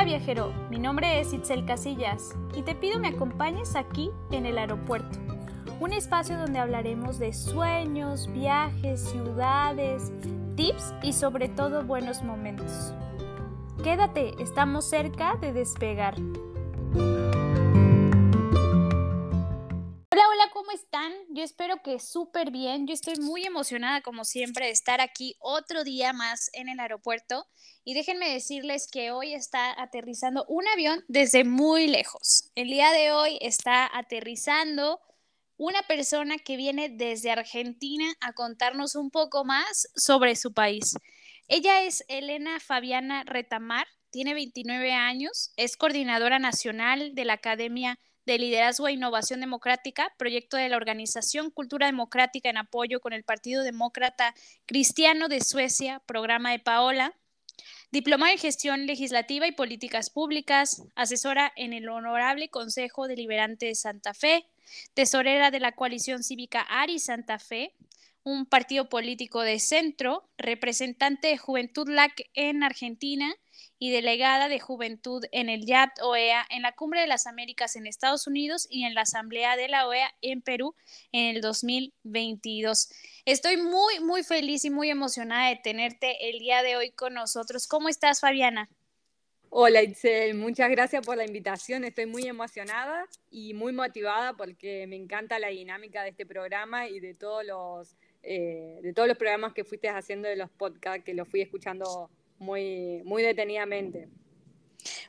Hola viajero, mi nombre es Itzel Casillas y te pido me acompañes aquí en el aeropuerto, un espacio donde hablaremos de sueños, viajes, ciudades, tips y sobre todo buenos momentos. Quédate, estamos cerca de despegar. Están? Yo espero que súper bien. Yo estoy muy emocionada, como siempre, de estar aquí otro día más en el aeropuerto. Y déjenme decirles que hoy está aterrizando un avión desde muy lejos. El día de hoy está aterrizando una persona que viene desde Argentina a contarnos un poco más sobre su país. Ella es Elena Fabiana Retamar, tiene 29 años, es coordinadora nacional de la Academia de Liderazgo e Innovación Democrática, proyecto de la Organización Cultura Democrática en apoyo con el Partido Demócrata Cristiano de Suecia, programa de Paola. Diploma en Gestión Legislativa y Políticas Públicas, asesora en el Honorable Consejo Deliberante de Santa Fe, tesorera de la coalición cívica ARI Santa Fe, un partido político de centro, representante de Juventud LAC en Argentina y delegada de Juventud en el YAT OEA en la Cumbre de las Américas en Estados Unidos y en la Asamblea de la OEA en Perú en el 2022. Estoy muy, muy feliz y muy emocionada de tenerte el día de hoy con nosotros. ¿Cómo estás, Fabiana? Hola Itzel, muchas gracias por la invitación. Estoy muy emocionada y muy motivada porque me encanta la dinámica de este programa y de todos los, eh, de todos los programas que fuiste haciendo de los podcasts, que los fui escuchando muy, muy detenidamente.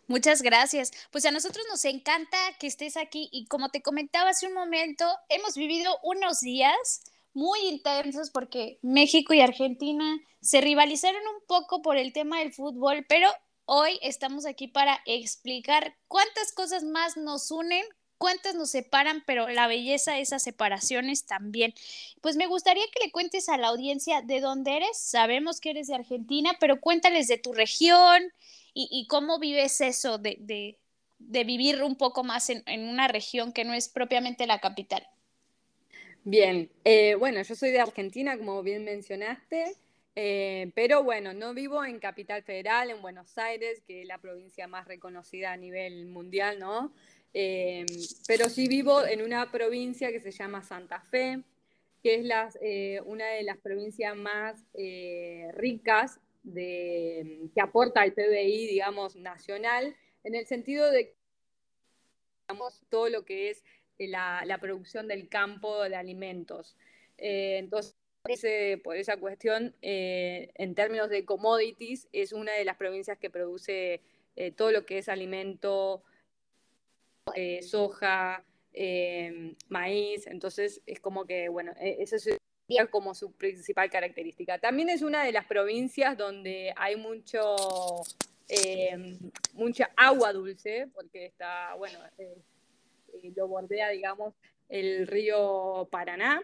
Muchas gracias. Pues a nosotros nos encanta que estés aquí y como te comentaba hace un momento, hemos vivido unos días muy intensos porque México y Argentina se rivalizaron un poco por el tema del fútbol, pero hoy estamos aquí para explicar cuántas cosas más nos unen cuántas nos separan, pero la belleza de esas separaciones también. Pues me gustaría que le cuentes a la audiencia de dónde eres. Sabemos que eres de Argentina, pero cuéntales de tu región y, cómo vives eso de, vivir un poco más en, una región que no es propiamente la capital. Bien, eh, bueno, yo soy de Argentina, como bien mencionaste. Eh, pero bueno, no vivo en Capital Federal, en Buenos Aires, que es la provincia más reconocida a nivel mundial, ¿no? Eh, pero sí vivo en una provincia que se llama Santa Fe, que es eh, una de las provincias más eh, ricas que aporta al PBI, digamos, nacional, en el sentido de digamos, todo lo que es la, producción del campo de alimentos. entonces, por esa cuestión, en términos de commodities, es una de las provincias que produce todo lo que es alimento eh, soja, eh, maíz, entonces es como que, bueno, e, eso sería como su principal característica. También es una de las provincias donde hay mucho, eh, mucha agua dulce, porque está, bueno, lo bordea, digamos, el río Paraná.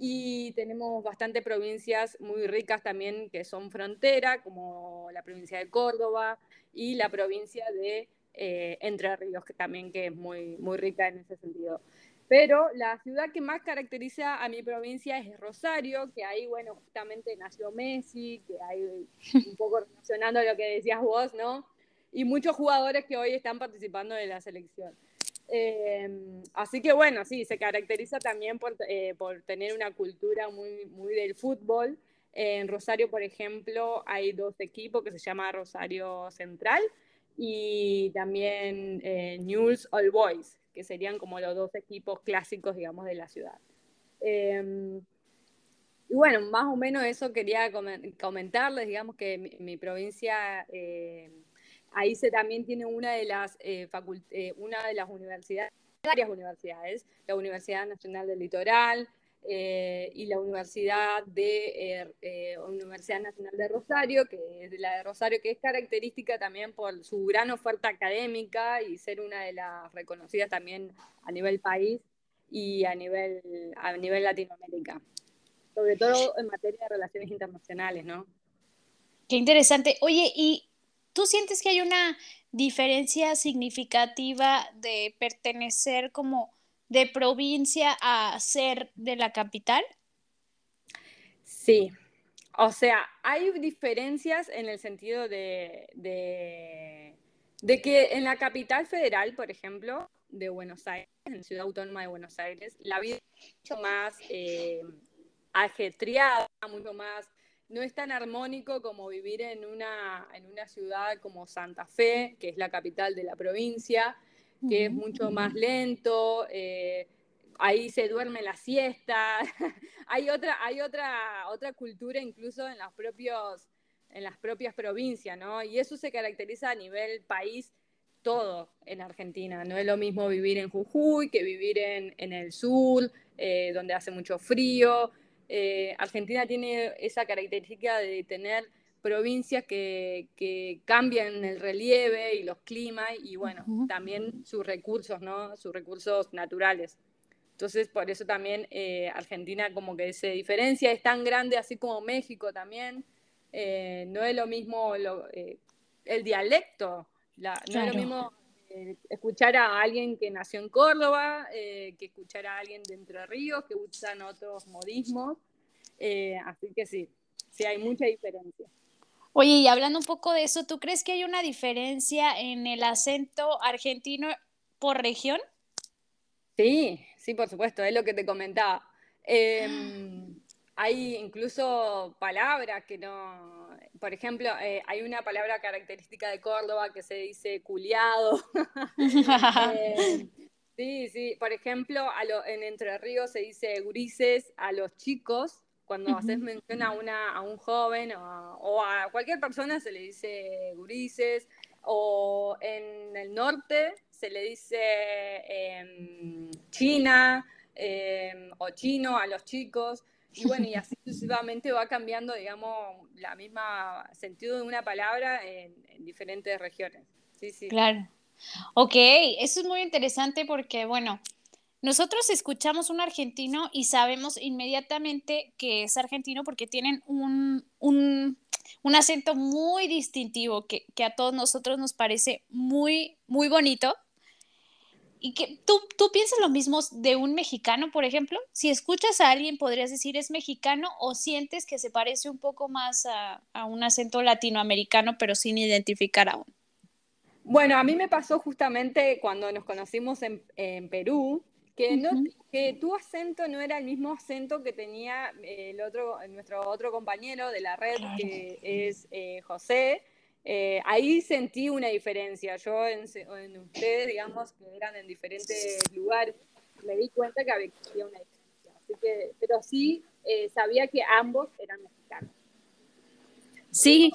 Y tenemos bastante provincias muy ricas también que son frontera, como la provincia de Córdoba y la provincia de eh, Entre Ríos, que también que es muy, muy rica en ese sentido. Pero la ciudad que más caracteriza a mi provincia es Rosario, que ahí, bueno, justamente nació Messi, que hay un poco relacionando lo que decías vos, ¿no? Y muchos jugadores que hoy están participando de la selección. Eh, así que bueno, sí, se caracteriza también por, eh, por tener una cultura muy, muy del fútbol. en Rosario, por ejemplo, hay dos equipos que se llama Rosario Central y también eh, News All Boys, que serían como los dos equipos clásicos, digamos, de la ciudad. Em, y bueno, más o menos eso quería comentarles, digamos que mi, provincia, eh, ahí se también tiene una de las, eh, eh, una de las universidades, varias universidades, la Universidad Nacional del Litoral, eh, y la Universidad, de, eh, eh, Universidad Nacional de Rosario, que es la de Rosario, que es característica también por su gran oferta académica y ser una de las reconocidas también a nivel país y a nivel, a nivel Latinoamérica, sobre todo en materia de relaciones internacionales, ¿no? Qué interesante. Oye, ¿y tú sientes que hay una diferencia significativa de pertenecer como de provincia a ser de la capital? Sí, o sea, hay diferencias en el sentido de, De que en la capital federal, por ejemplo, de Buenos Aires, en Ciudad Autónoma de Buenos Aires, la vida es mucho más eh, ajetreada, mucho más, no es tan armónico como vivir en una, en una ciudad como Santa Fe, que es la capital de la provincia, que es mucho más lento, eh, ahí se duerme la siesta, hay otra, hay otra, otra cultura incluso en los propios en las propias provincias, ¿no? Y eso se caracteriza a nivel país todo en Argentina. No es lo mismo vivir en Jujuy que vivir en, el sur, eh, donde hace mucho frío. Eh, Argentina tiene esa característica de tener provincias que, cambian el relieve y los climas y bueno, también sus recursos, ¿no? Sus recursos naturales. Entonces, por eso también eh, Argentina como que se diferencia, es tan grande así como México también. Eh, no es lo mismo eh, el dialecto, no es lo mismo eh, escuchar a alguien que nació en Córdoba que escuchar a alguien de Entre Ríos, que usan otros modismos. así que sí, sí hay mucha diferencia. Oye, y hablando un poco de eso, ¿tú crees que hay una diferencia en el acento argentino por región? Sí, sí, por supuesto, es lo que te comentaba. Em, hay incluso palabras que no, por ejemplo, eh, hay una palabra característica de Córdoba que se dice culiado. Eh, sí, sí, por ejemplo, en Entre Ríos se dice gurises a los chicos, cuando haces mención a, una, a un joven o, a cualquier persona se le dice gurises, o en el norte se le dice em, China em, o chino a los chicos. Y bueno, y así sucesivamente va cambiando, digamos, la misma sentido de una palabra en, diferentes regiones. Sí, sí. Claro. Ok, eso es muy interesante porque, bueno, nosotros escuchamos un argentino y sabemos inmediatamente que es argentino porque tienen un, un, acento muy distintivo que, que, a todos nosotros nos parece muy, muy bonito y que tú, tú piensas lo mismo de un mexicano, por ejemplo. Si escuchas a alguien, podrías decir es mexicano o sientes que se parece un poco más a, un acento latinoamericano, pero sin identificar aún. Bueno, a mí me pasó justamente cuando nos conocimos en, Perú, que, no, que tu acento no era el mismo acento que tenía el otro, nuestro otro compañero de la red, que es eh, José eh, ahí sentí una diferencia. Yo en, ustedes, digamos, que eran en diferentes lugares, me di cuenta que había una diferencia. Así que, pero sí eh, sabía que ambos eran mexicanos. Sí.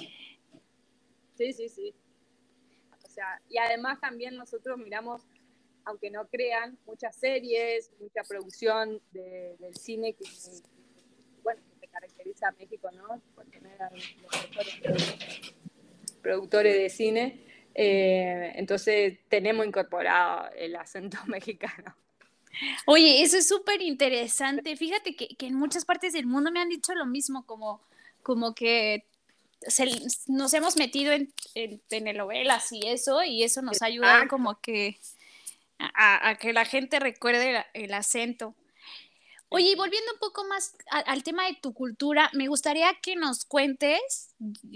Sí, sí, sí. O sea, y además también nosotros miramos, aunque no crean, muchas series, mucha producción del cine que, bueno, que caracteriza a México, ¿no? Por tener a los productores de cine, eh, entonces tenemos incorporado el acento mexicano. Oye, eso es súper interesante. Fíjate que, en muchas partes del mundo me han dicho lo mismo, como, como que nos hemos metido en, en, telenovelas y eso, y eso nos ha ayudado como que a, que la gente recuerde el acento. Oye, y volviendo un poco más al tema de tu cultura, me gustaría que nos cuentes,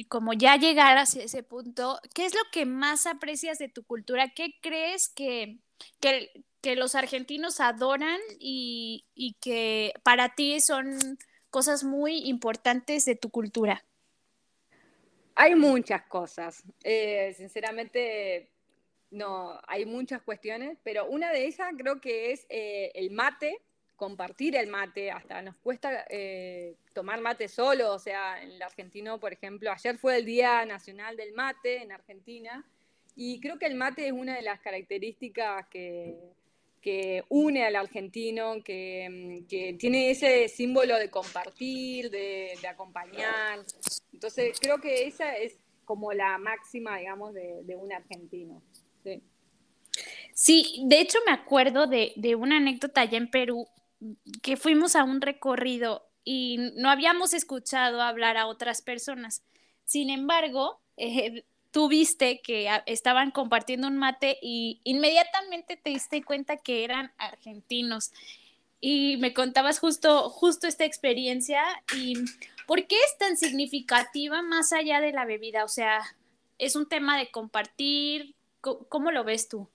como ya llegar hacia ese punto, ¿qué es lo que más aprecias de tu cultura? ¿Qué crees que, que, los argentinos adoran y, que para ti son cosas muy importantes de tu cultura? Hay muchas cosas. Eh, sinceramente, no, hay muchas cuestiones, pero una de ellas creo que es eh, el mate compartir el mate, hasta nos cuesta eh, tomar mate solo, o sea, en el argentino, por ejemplo, ayer fue el Día Nacional del Mate en Argentina, y creo que el mate es una de las características que, une al argentino, que, tiene ese símbolo de compartir, de, acompañar. Entonces, creo que esa es como la máxima, digamos, de, un argentino. Sí. de hecho me acuerdo de, de, una anécdota allá en Perú que fuimos a un recorrido y no habíamos escuchado hablar a otras personas. Sin embargo, eh, tú viste que estaban compartiendo un mate y inmediatamente te diste cuenta que eran argentinos. Y me contabas justo, justo esta experiencia y ¿por qué es tan significativa más allá de la bebida? O sea, es un tema de compartir, ¿Cómo lo ves tú?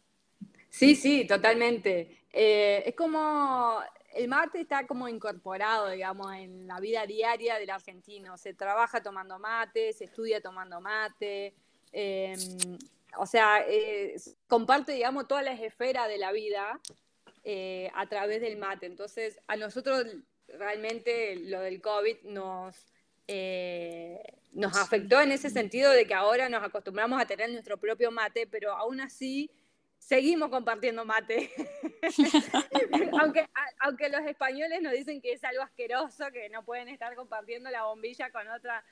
Sí, sí, totalmente. Eh, es como el mate está como incorporado, digamos, en la vida diaria del argentino. Se trabaja tomando mate, se estudia tomando mate. Em, o sea, comparte, digamos, todas las esferas de la vida eh, a través del mate. Entonces, a nosotros realmente lo del COVID nos, eh, nos afectó en ese sentido de que ahora nos acostumbramos a tener nuestro propio mate, pero aún así seguimos compartiendo mate. aunque, aunque los españoles nos dicen que es algo asqueroso, que no pueden estar compartiendo la bombilla con otra,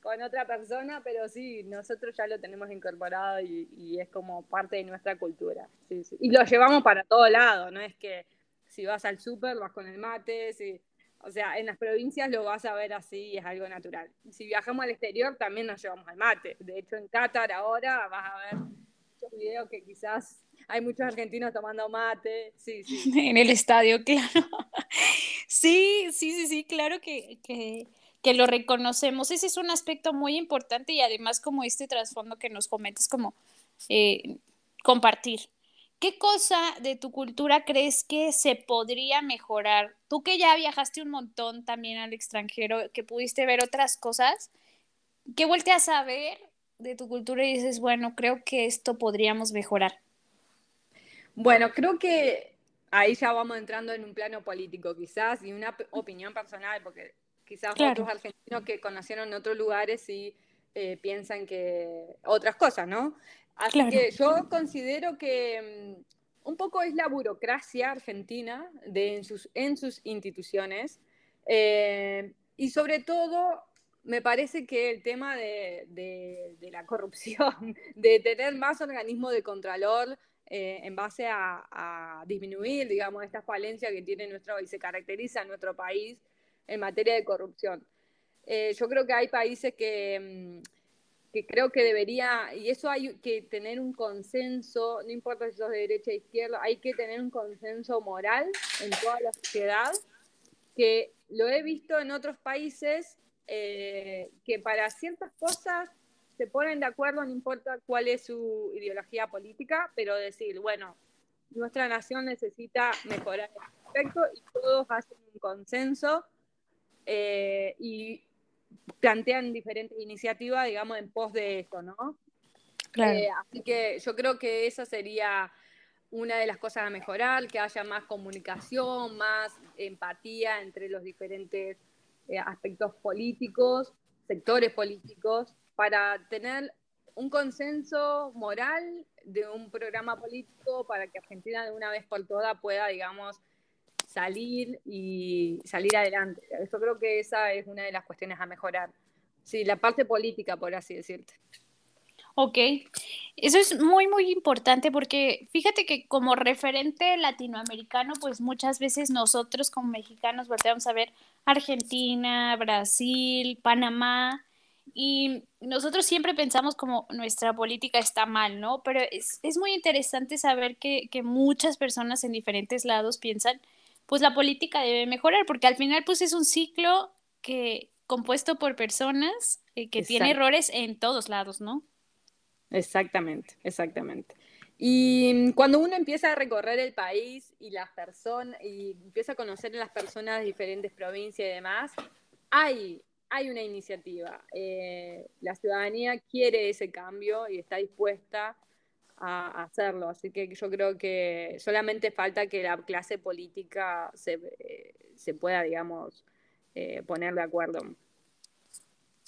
con otra persona, pero sí, nosotros ya lo tenemos incorporado y, es como parte de nuestra cultura. Y lo llevamos para todo lado, no es que si vas al súper vas con el mate, si, o sea, en las provincias lo vas a ver así y es algo natural. Si viajamos al exterior también nos llevamos al mate. De hecho, en Qatar ahora vas a ver muchos videos que quizás hay muchos argentinos tomando mate, sí, sí. En el estadio, claro. Sí, sí, sí, sí, claro que, que, lo reconocemos. Ese es un aspecto muy importante y además como este trasfondo que nos comentas, como eh, compartir. ¿Qué cosa de tu cultura crees que se podría mejorar? Tú que ya viajaste un montón también al extranjero, que pudiste ver otras cosas, ¿qué volteas a ver de tu cultura y dices, bueno, creo que esto podríamos mejorar? Bueno, creo que ahí ya vamos entrando en un plano político quizás y una opinión personal, porque quizás otros argentinos que conocieron otros lugares y eh, piensan que otras cosas, ¿no? Así que yo considero que mm, un poco es la burocracia argentina de, en, sus, en sus instituciones eh, y sobre todo me parece que el tema de, de, la corrupción, de tener más organismos de contralor, eh, en base a, disminuir, digamos, esta falencia que tiene nuestro y se caracteriza en nuestro país en materia de corrupción. Eh, yo creo que hay países que, mm, que, creo que debería, y eso hay que tener un consenso, no importa si sos de derecha o izquierda, hay que tener un consenso moral en toda la sociedad, que lo he visto en otros países, eh, que para ciertas cosas se ponen de acuerdo, no importa cuál es su ideología política, pero decir, bueno, nuestra nación necesita mejorar este aspecto y todos hacen un consenso eh, y plantean diferentes iniciativas, digamos, en pos de esto, ¿no? Eh, así que yo creo que esa sería una de las cosas a mejorar, que haya más comunicación, más empatía entre los diferentes eh, aspectos políticos, sectores políticos, para tener un consenso moral de un programa político para que Argentina de una vez por todas pueda, digamos, salir y salir adelante. Yo creo que esa es una de las cuestiones a mejorar. Sí, la parte política, por así decirte. Ok, eso es muy, muy importante porque fíjate que como referente latinoamericano, pues muchas veces nosotros como mexicanos volteamos a ver Argentina, Brasil, Panamá, y nosotros siempre pensamos como nuestra política está mal, ¿no? Pero es, muy interesante saber que, muchas personas en diferentes lados piensan, pues la política debe mejorar, porque al final pues es un ciclo que compuesto por personas eh, que tiene errores en todos lados, ¿no? Exactamente, exactamente. Y cuando uno empieza a recorrer el país y las personas, y empieza a conocer a las personas de diferentes provincias y demás, hay hay una iniciativa. Eh, la ciudadanía quiere ese cambio y está dispuesta a hacerlo. Así que yo creo que solamente falta que la clase política se, se pueda, digamos, eh, poner de acuerdo.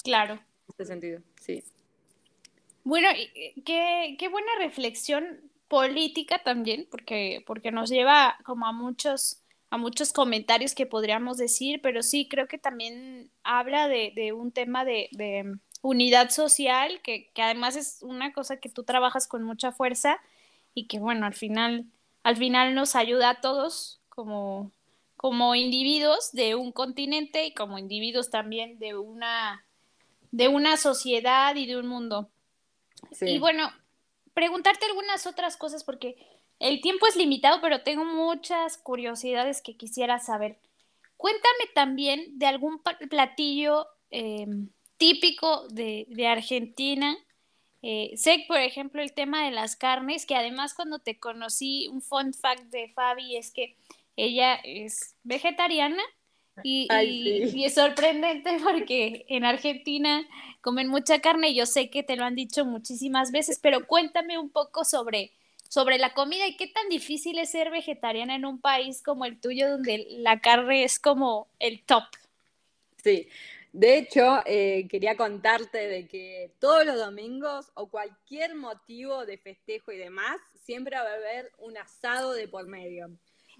Claro. En este sentido, sí. Bueno, qué, qué buena reflexión política también, porque, porque nos lleva como a muchos a muchos comentarios que podríamos decir, pero sí creo que también habla de, un tema de, unidad social, que, además es una cosa que tú trabajas con mucha fuerza y que bueno, al final, al final nos ayuda a todos como, como individuos de un continente y como individuos también de una, de una sociedad y de un mundo. Y bueno, preguntarte algunas otras cosas porque el tiempo es limitado, pero tengo muchas curiosidades que quisiera saber. Cuéntame también de algún platillo em, típico de, Argentina. Eh, sé, por ejemplo, el tema de las carnes, que además cuando te conocí, un fun fact de Fabi es que ella es vegetariana y, y, es sorprendente porque en Argentina comen mucha carne y yo sé que te lo han dicho muchísimas veces, pero cuéntame un poco sobre, sobre la comida y qué tan difícil es ser vegetariana en un país como el tuyo donde la carne es como el top. Sí, de hecho, eh, quería contarte de que todos los domingos o cualquier motivo de festejo y demás, siempre va a haber un asado de por medio.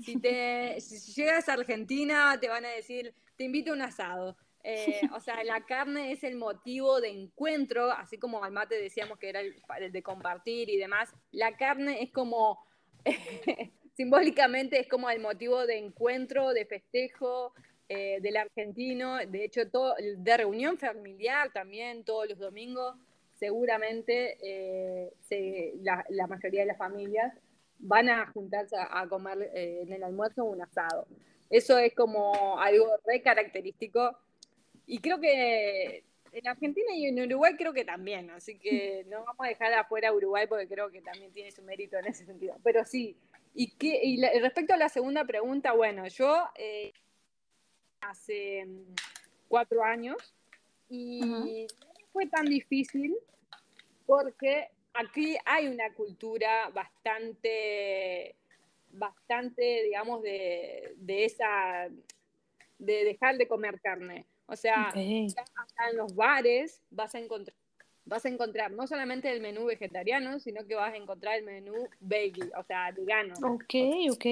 Si, te, si llegas a Argentina, te van a decir, te invito a un asado. Eh, o sea, la carne es el motivo de encuentro, así como al mate decíamos que era el, de compartir y demás. La carne es como, simbólicamente es como el motivo de encuentro, de festejo, eh, del argentino, de hecho, todo, de reunión familiar también todos los domingos, seguramente eh, la, mayoría de las familias van a juntarse a, comer eh, en el almuerzo un asado. Eso es como algo re característico y creo que en Argentina y en Uruguay creo que también, así que no vamos a dejar afuera Uruguay porque creo que también tiene su mérito en ese sentido. Pero sí, y, que, y respecto a la segunda pregunta, bueno, yo hace mm, cuatro años y no fue tan difícil porque aquí hay una cultura bastante, bastante, digamos, de, esa, de dejar de comer carne. O sea, acá en los bares vas a encontrar vas a encontrar no solamente el menú vegetariano, sino que vas a encontrar el menú veggie, o sea, vegano. Ok, ok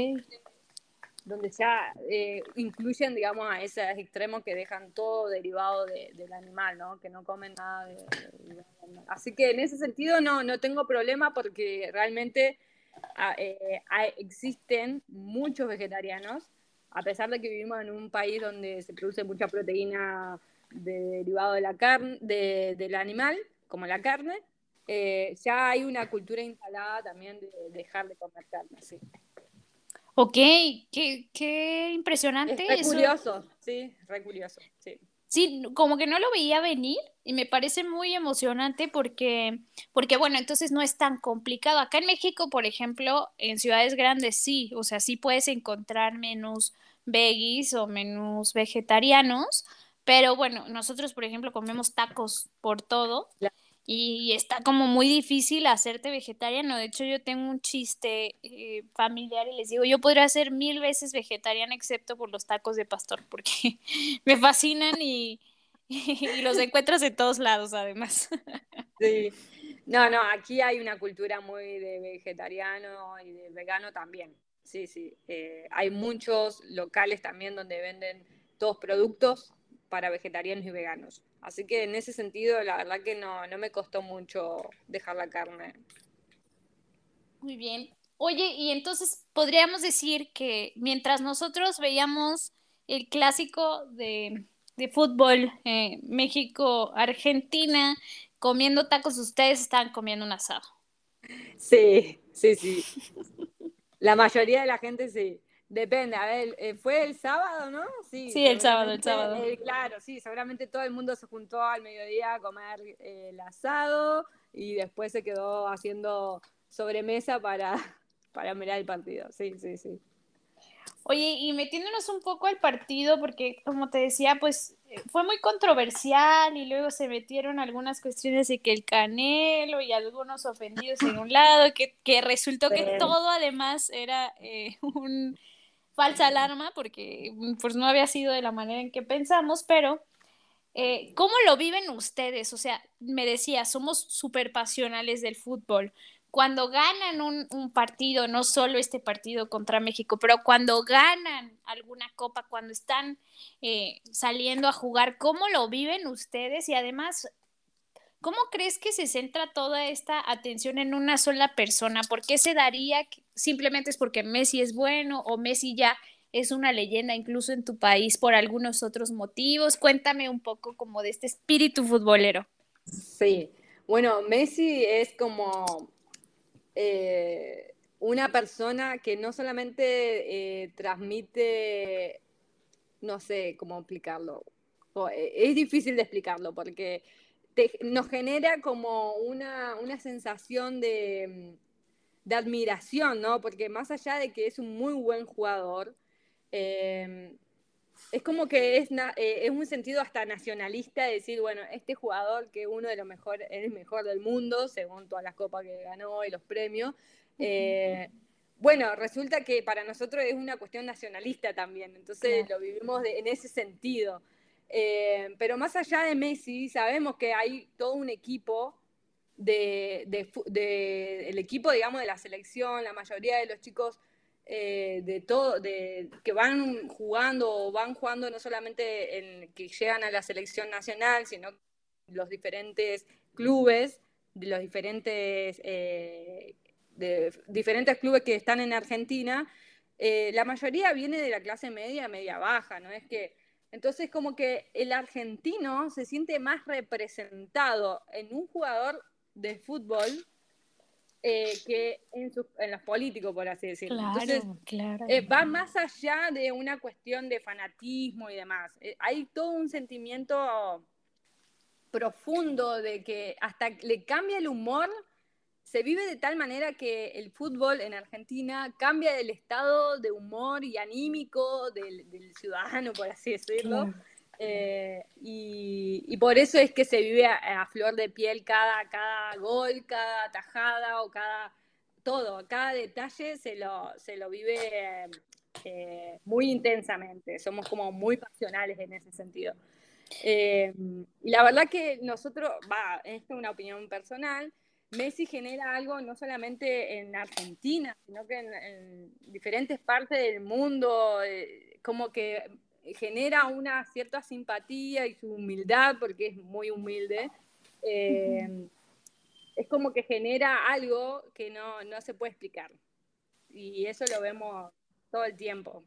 donde ya eh, incluyen, digamos, a ese extremo que dejan todo derivado del animal, ¿no? Que no comen nada de, Así que en ese sentido no, no tengo problema porque realmente ah, eh, existen muchos vegetarianos, a pesar de que vivimos en un país donde se produce mucha proteína derivado de la carne, del animal, como la carne, eh, ya hay una cultura instalada también de dejar de comer carne. Ok, qué, qué impresionante. Es curioso, sí, re curioso, sí. Sí, como que no lo veía venir y me parece muy emocionante porque, porque, bueno, entonces no es tan complicado. Acá en México, por ejemplo, en ciudades grandes sí, o sea, sí puedes encontrar menús veggies o menús vegetarianos, pero bueno, nosotros, por ejemplo, comemos tacos por todo y está como muy difícil hacerte vegetariano. De hecho, yo tengo un chiste eh, familiar y les digo, yo podría ser mil veces vegetariana excepto por los tacos de pastor, porque me fascinan y, los encuentras en todos lados, además. Sí. No, no, aquí hay una cultura muy de vegetariano y de vegano también. Sí, sí. Eh, hay muchos locales también donde venden todos productos para vegetarianos y veganos. Así que en ese sentido, la verdad que no, no me costó mucho dejar la carne. Muy bien. Oye, y entonces podríamos decir que mientras nosotros veíamos el clásico de, fútbol eh, México-Argentina comiendo tacos, ustedes estaban comiendo un asado. Sí, sí, sí. La mayoría de la gente sí. Depende, a ver, eh, fue el sábado, ¿no? Sí, sí el sábado, el sábado. Eh, claro, sí, seguramente todo el mundo se juntó al mediodía a comer eh, el asado y después se quedó haciendo sobremesa para, para mirar el partido. Sí, sí, sí. Oye, y metiéndonos un poco al partido, porque como te decía, pues fue muy controversial y luego se metieron algunas cuestiones de que el canelo y algunos ofendidos en un lado, que, que resultó que todo además era un falsa alarma porque mm, pues no había sido de la manera en que pensamos, pero eh, ¿cómo lo viven ustedes? O sea, me decía, somos súper pasionales del fútbol. Cuando ganan un, partido, no solo este partido contra México, pero cuando ganan alguna copa, cuando están eh, saliendo a jugar, ¿cómo lo viven ustedes? Y además, ¿Cómo crees que se centra toda esta atención en una sola persona? ¿Por qué se daría? Simplemente es porque Messi es bueno o Messi ya es una leyenda incluso en tu país por algunos otros motivos. Cuéntame un poco como de este espíritu futbolero. Sí, bueno, Messi es como eh, una persona que no solamente eh, transmite, no sé cómo explicarlo, eh, es difícil de explicarlo porque nos genera como una, sensación de, admiración, ¿no? Porque más allá de que es un muy buen jugador, eh, es como que es, eh, es un sentido hasta nacionalista decir, bueno, este jugador que uno de los mejores, es el mejor del mundo, según todas las copas que ganó y los premios, eh, bueno, resulta que para nosotros es una cuestión nacionalista también, entonces lo vivimos en ese sentido. Eh, pero más allá de Messi, sabemos que hay todo un equipo de, el equipo, digamos, de la selección, la mayoría de los chicos eh, de todo, de, que van jugando o van jugando no solamente en, que llegan a la selección nacional, sino los diferentes clubes, de los diferentes, eh, diferentes clubes que están en Argentina, la mayoría viene de la clase media, media baja, ¿no? Es que, entonces como que el argentino se siente más representado en un jugador de fútbol eh, que en, los políticos, por así decirlo. Entonces, eh, va más allá de una cuestión de fanatismo y demás. Eh, hay todo un sentimiento profundo de que hasta le cambia el humor, se vive de tal manera que el fútbol en Argentina cambia el estado de humor y anímico del, ciudadano, por así decirlo. Eh, y, por eso es que se vive a, flor de piel cada, cada gol, cada tajada o cada todo, cada detalle se lo, se lo vive eh, muy intensamente. Somos como muy pasionales en ese sentido. Eh, y la verdad que nosotros, va, esto es una opinión personal, Messi genera algo no solamente en Argentina, sino que en, diferentes partes del mundo, como que genera una cierta simpatía y su humildad, porque es muy humilde, eh, es como que genera algo que no, se puede explicar. Y eso lo vemos todo el tiempo.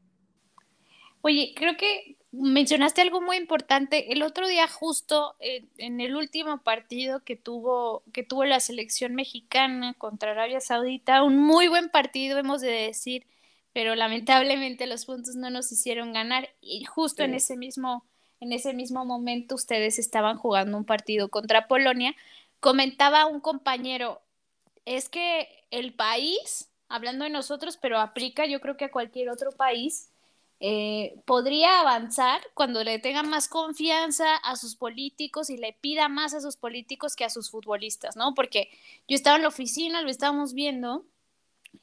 Oye, creo que mencionaste algo muy importante. El otro día, justo en el último partido que tuvo, que tuvo la selección mexicana contra Arabia Saudita, un muy buen partido, hemos de decir, pero lamentablemente los puntos no nos hicieron ganar y justo en ese mismo en ese mismo momento ustedes estaban jugando un partido contra Polonia. Comentaba un compañero, es que el país, hablando de nosotros, pero aplica yo creo que a cualquier otro país, eh, podría avanzar cuando le tenga más confianza a sus políticos y le pida más a sus políticos que a sus futbolistas, ¿no? Porque yo estaba en la oficina, lo estábamos viendo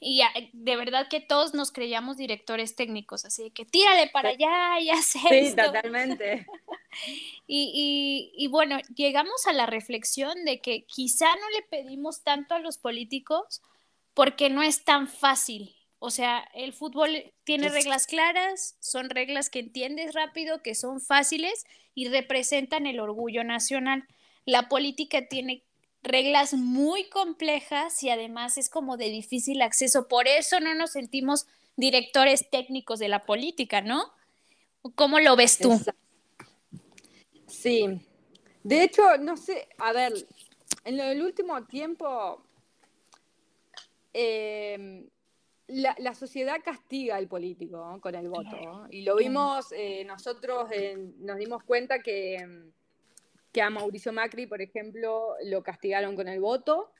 y de verdad que todos nos creíamos directores técnicos, así que tírale para allá y haz Sí, totalmente. y, y, bueno, llegamos a la reflexión de que quizá no le pedimos tanto a los políticos porque no es tan fácil. O sea, el fútbol tiene reglas claras, son reglas que entiendes rápido, que son fáciles y representan el orgullo nacional. La política tiene reglas muy complejas y además es como de difícil acceso. Por eso no nos sentimos directores técnicos de la política, ¿no? ¿Cómo lo ves tú? Sí. De hecho, no sé, a ver, en el último tiempo em, la, sociedad castiga al político con el voto. Y lo vimos, eh, nosotros nos dimos cuenta que que a Mauricio Macri, por ejemplo, lo castigaron con el voto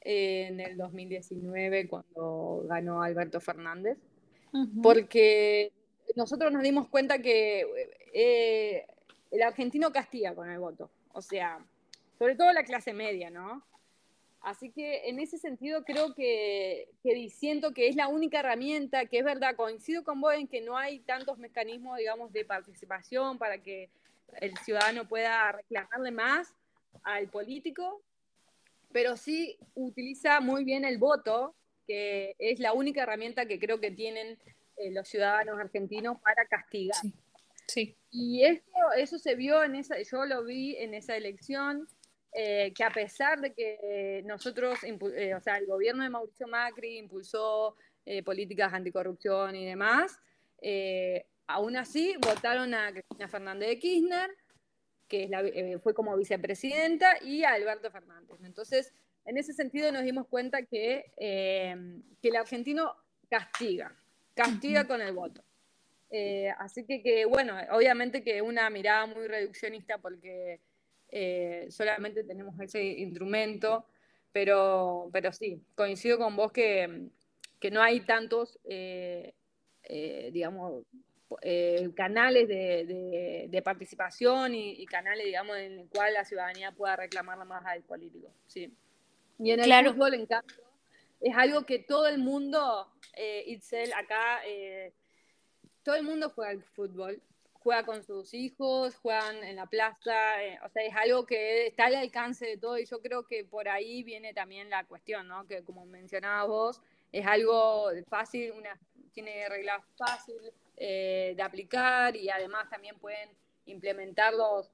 eh, en el 2019 cuando ganó Alberto Fernández, porque nosotros nos dimos cuenta que eh, el argentino castiga con el voto, o sea, sobre todo la clase media, ¿no? Así que en ese sentido creo que, que siento que es la única herramienta, que es verdad, coincido con vos en que no hay tantos mecanismos, digamos, de participación para que el ciudadano pueda reclamarle más al político, pero sí utiliza muy bien el voto, que es la única herramienta que creo que tienen eh, los ciudadanos argentinos para castigar. Sí. Y esto, eso se vio en esa, yo lo vi en esa elección, eh, que a pesar de que nosotros, eh, o sea, el gobierno de Mauricio Macri impulsó políticas anticorrupción y demás, Aún así, votaron a Cristina Fernández de Kirchner, que eh, fue como vicepresidenta, y a Alberto Fernández. Entonces, en ese sentido nos dimos cuenta que, eh, que el argentino castiga, castiga con el voto. Eh, así que, bueno, obviamente que una mirada muy reduccionista porque eh, solamente tenemos ese instrumento, pero, pero sí, coincido con vos que, que no hay tantos, eh, eh, digamos, canales de, participación y, canales, digamos, en el cual la ciudadanía pueda reclamar más al político. Sí. Y en el fútbol, en cambio, es algo que todo el mundo, Itzel, acá, todo el mundo juega al fútbol juega con sus hijos, juegan en la plaza, eh, o sea, es algo que está al alcance de todo y yo creo que por ahí viene también la cuestión, ¿no? Que como mencionabas vos, es algo fácil, una, tiene reglas fáciles eh, de aplicar y además también pueden implementarlos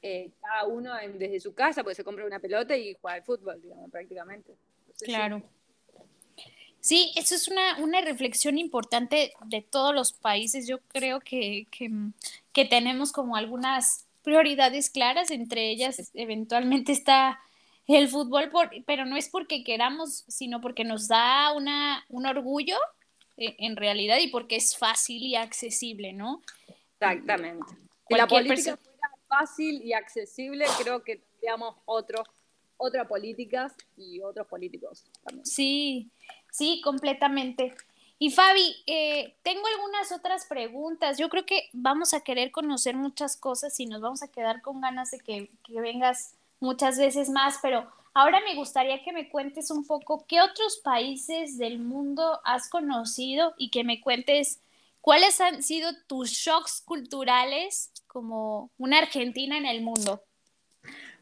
eh, cada uno desde su casa, porque se compra una pelota y juega al fútbol, digamos, prácticamente. claro. Eso es una, una, reflexión importante de todos los países. Yo creo que, que, tenemos como algunas prioridades claras, entre ellas eventualmente está el fútbol, pero no es porque queramos, sino porque nos da una, un orgullo eh, en realidad y porque es fácil y accesible, ¿no? Exactamente. Si la política fuera fácil y accesible, creo que tendríamos otros otras políticas y otros políticos también. Sí, sí, completamente. Y Fabi, eh, tengo algunas otras preguntas. Yo creo que vamos a querer conocer muchas cosas y nos vamos a quedar con ganas de que, que vengas muchas veces más, pero ahora me gustaría que me cuentes un poco qué otros países del mundo has conocido y que me cuentes cuáles han sido tus shocks culturales como una argentina en el mundo.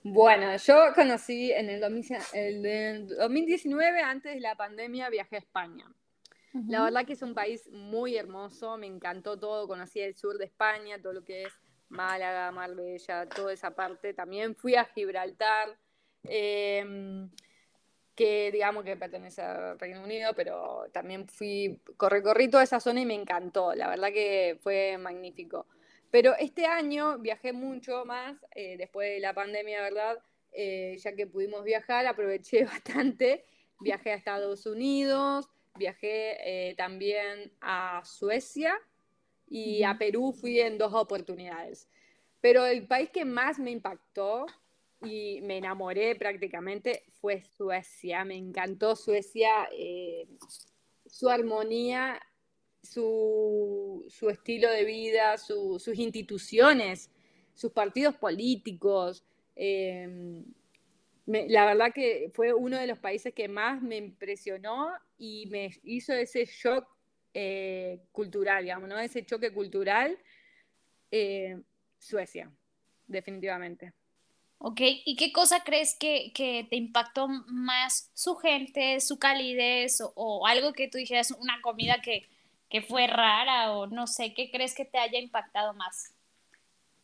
Bueno, yo conocí en el, 2019, antes de la pandemia, viajé a España. La verdad que es un país muy hermoso, me encantó todo, conocí el sur de España, todo lo que es Málaga, Marbella, toda esa parte. También fui a Gibraltar, em, que digamos que pertenece al Reino Unido, pero también fui, recorrí toda esa zona y me encantó, la verdad que fue magnífico. Pero este año viajé mucho más, eh, después de la pandemia, ¿verdad? Eh, ya que pudimos viajar, aproveché bastante. Viajé a Estados Unidos, viajé eh, también a Suecia y a Perú fui en dos oportunidades. Pero el país que más me impactó y me enamoré prácticamente fue Suecia. Me encantó Suecia, su armonía su, estilo de vida, sus instituciones, sus partidos políticos. Em, la verdad que fue uno de los países que más me impresionó y me hizo ese shock eh, cultural, digamos, ¿no? Ese choque cultural, eh, Suecia, definitivamente. Ok, ¿y qué cosa crees que, te impactó más su gente, su calidez o, o, algo que tú dijeras, una comida que, que fue rara o no sé, ¿qué crees que te haya impactado más?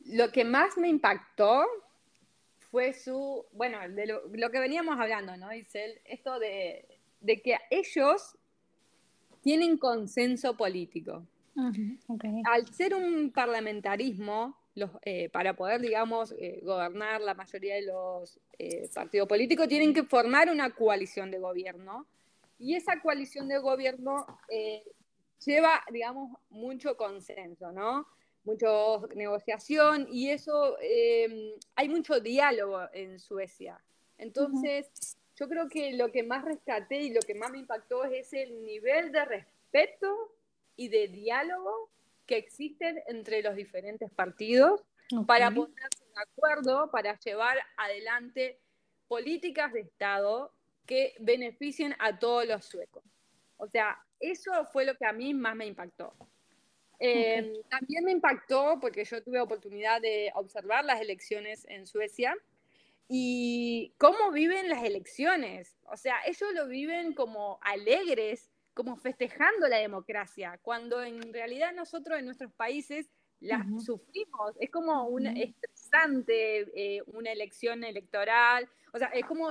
Lo que más me impactó fue su, bueno, de lo, que veníamos hablando, ¿no, Isel? Esto de, que ellos tienen consenso político. Al ser un parlamentarismo, los, eh, para poder, digamos, eh, gobernar la mayoría de los eh, partidos políticos, tienen que formar una coalición de gobierno. Y esa coalición de gobierno lleva, digamos, mucho consenso, ¿no? Mucho negociación y eso, em, hay mucho diálogo en Suecia. Entonces, yo creo que lo que más rescaté y lo que más me impactó es el nivel de respeto y de diálogo que existen entre los diferentes partidos para ponerse de acuerdo, para llevar adelante políticas de Estado que beneficien a todos los suecos. O sea, eso fue lo que a mí más me impactó. Eh, también me impactó porque yo tuve oportunidad de observar las elecciones en Suecia y cómo viven las elecciones. O sea, ellos lo viven como alegres, como festejando la democracia, cuando en realidad nosotros en nuestros países las sufrimos. Es como un estresante eh, una elección electoral. O sea, es como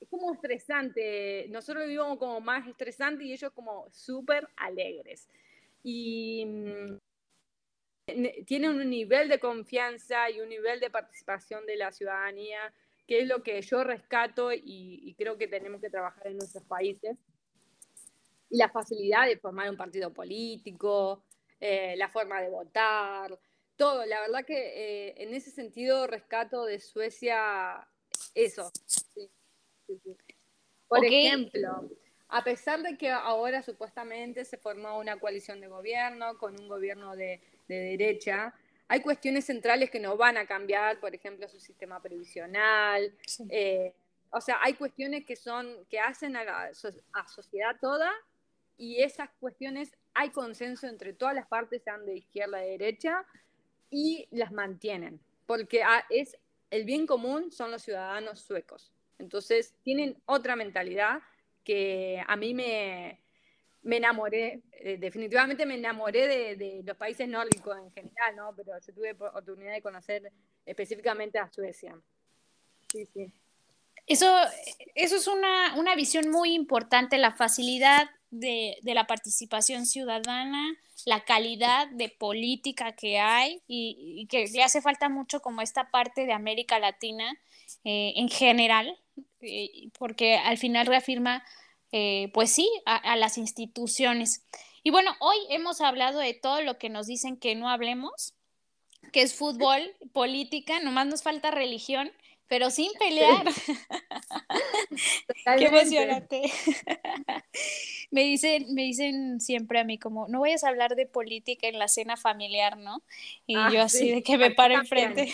es como estresante. Nosotros vivimos como más estresante y ellos como súper alegres. Y mm, tienen un nivel de confianza y un nivel de participación de la ciudadanía que es lo que yo rescato y, creo que tenemos que trabajar en nuestros países. Y la facilidad de formar un partido político, eh, la forma de votar, todo, la verdad que eh, en ese sentido rescato de Suecia eso. Por ejemplo, a pesar de que ahora supuestamente se formó una coalición de gobierno con un gobierno de, derecha, hay cuestiones centrales que no van a cambiar, por ejemplo, su sistema previsional. Eh, o sea, hay cuestiones que son que hacen a la a sociedad toda y esas cuestiones hay consenso entre todas las partes, sean de izquierda y derecha, y las mantienen, porque es el bien común son los ciudadanos suecos. Entonces, tienen otra mentalidad que a mí me, me enamoré, eh, definitivamente me enamoré de, los países nórdicos en general, ¿no? Pero yo tuve oportunidad de conocer específicamente a Suecia. Sí, sí. Eso, eso es una, una visión muy importante, la facilidad de, la participación ciudadana, la calidad de política que hay y, que le hace falta mucho como esta parte de América Latina eh, en general, eh, porque al final reafirma, eh, pues sí, a, las instituciones. Y bueno, hoy hemos hablado de todo lo que nos dicen que no hablemos, que es fútbol, política, nomás nos falta religión pero sin pelear. Qué emocionante. me dicen, me dicen siempre a mí como, no vayas a hablar de política en la cena familiar, ¿no? Y ah, yo así de que me paro enfrente.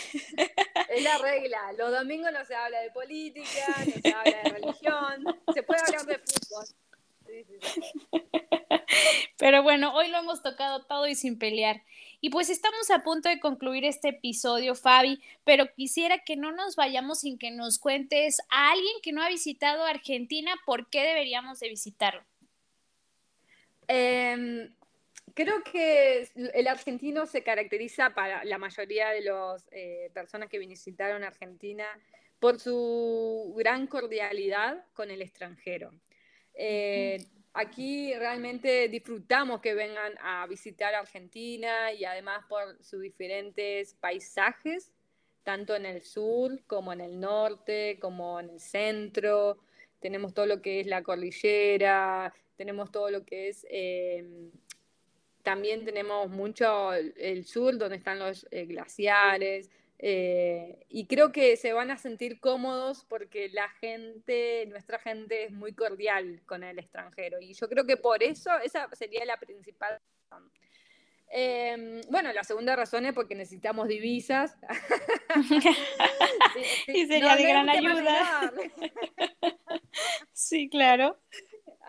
es la regla. Los domingos no se habla de política, no se habla de religión, se puede hablar de fútbol. Pero bueno, hoy lo hemos tocado todo y sin pelear. Y pues estamos a punto de concluir este episodio, Fabi, pero quisiera que no nos vayamos sin que nos cuentes a alguien que no ha visitado Argentina, ¿por qué deberíamos de visitarlo? Em, creo que el argentino se caracteriza para la mayoría de las eh, personas que visitaron Argentina por su gran cordialidad con el extranjero. Eh, aquí realmente disfrutamos que vengan a visitar Argentina y además por sus diferentes paisajes, tanto en el sur como en el norte, como en el centro. Tenemos todo lo que es la cordillera, tenemos todo lo que es... Em, también tenemos mucho el sur, donde están los eh, glaciares, eh, y creo que se van a sentir cómodos porque la gente, nuestra gente es muy cordial con el extranjero. Y yo creo que por eso esa sería la principal razón. Em, bueno, la segunda razón es porque necesitamos divisas. y sería de gran ayuda. sí, claro.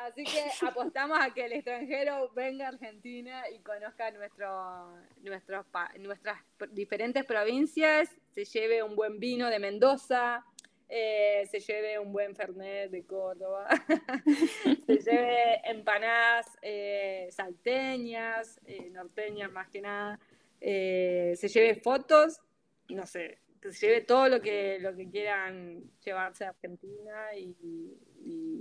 Así que apostamos a que el extranjero venga a Argentina y conozca nuestro, nuestras diferentes provincias, se lleve un buen vino de Mendoza, eh, se lleve un buen Fernet de Córdoba, se lleve empanadas eh, salteñas, eh, norteñas más que nada, se lleve fotos, no sé, que se lleve todo lo que, lo que quieran llevarse a Argentina y,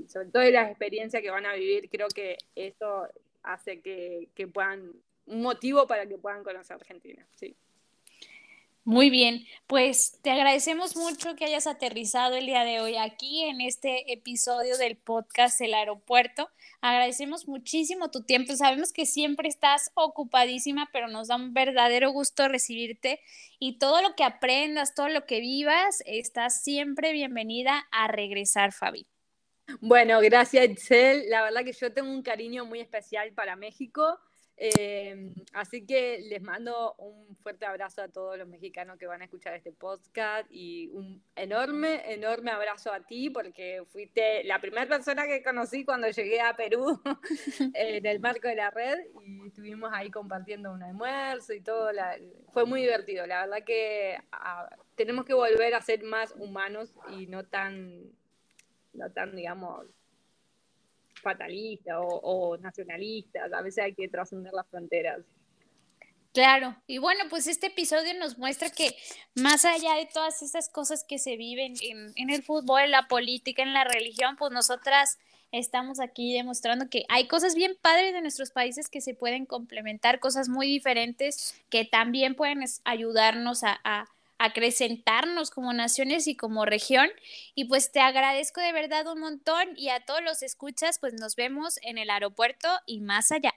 sobre todo las experiencias que van a vivir, creo que eso hace que, que puedan, un motivo para que puedan conocer Argentina, sí. Muy bien, pues te agradecemos mucho que hayas aterrizado el día de hoy aquí en este episodio del podcast El Aeropuerto. Agradecemos muchísimo tu tiempo. Sabemos que siempre estás ocupadísima, pero nos da un verdadero gusto recibirte y todo lo que aprendas, todo lo que vivas, estás siempre bienvenida a regresar, Fabi. Bueno, gracias, Itzel. La verdad que yo tengo un cariño muy especial para México. Em, así que les mando un fuerte abrazo a todos los mexicanos que van a escuchar este podcast y un enorme, enorme abrazo a ti porque fuiste la primera persona que conocí cuando llegué a Perú en el marco de la red y estuvimos ahí compartiendo un almuerzo y todo. fue muy divertido. La verdad que ah, tenemos que volver a ser más humanos y no tan, no tan digamos, fatalista o, nacionalista, a veces hay que trascender las fronteras. Claro, y bueno, pues este episodio nos muestra que más allá de todas esas cosas que se viven en, en, el fútbol, en la política, en la religión, pues nosotras estamos aquí demostrando que hay cosas bien padres de nuestros países que se pueden complementar, cosas muy diferentes que también pueden ayudarnos a acrecentarnos como naciones y como región. Y pues te agradezco de verdad un montón y a todos los escuchas, pues nos vemos en el aeropuerto y más allá.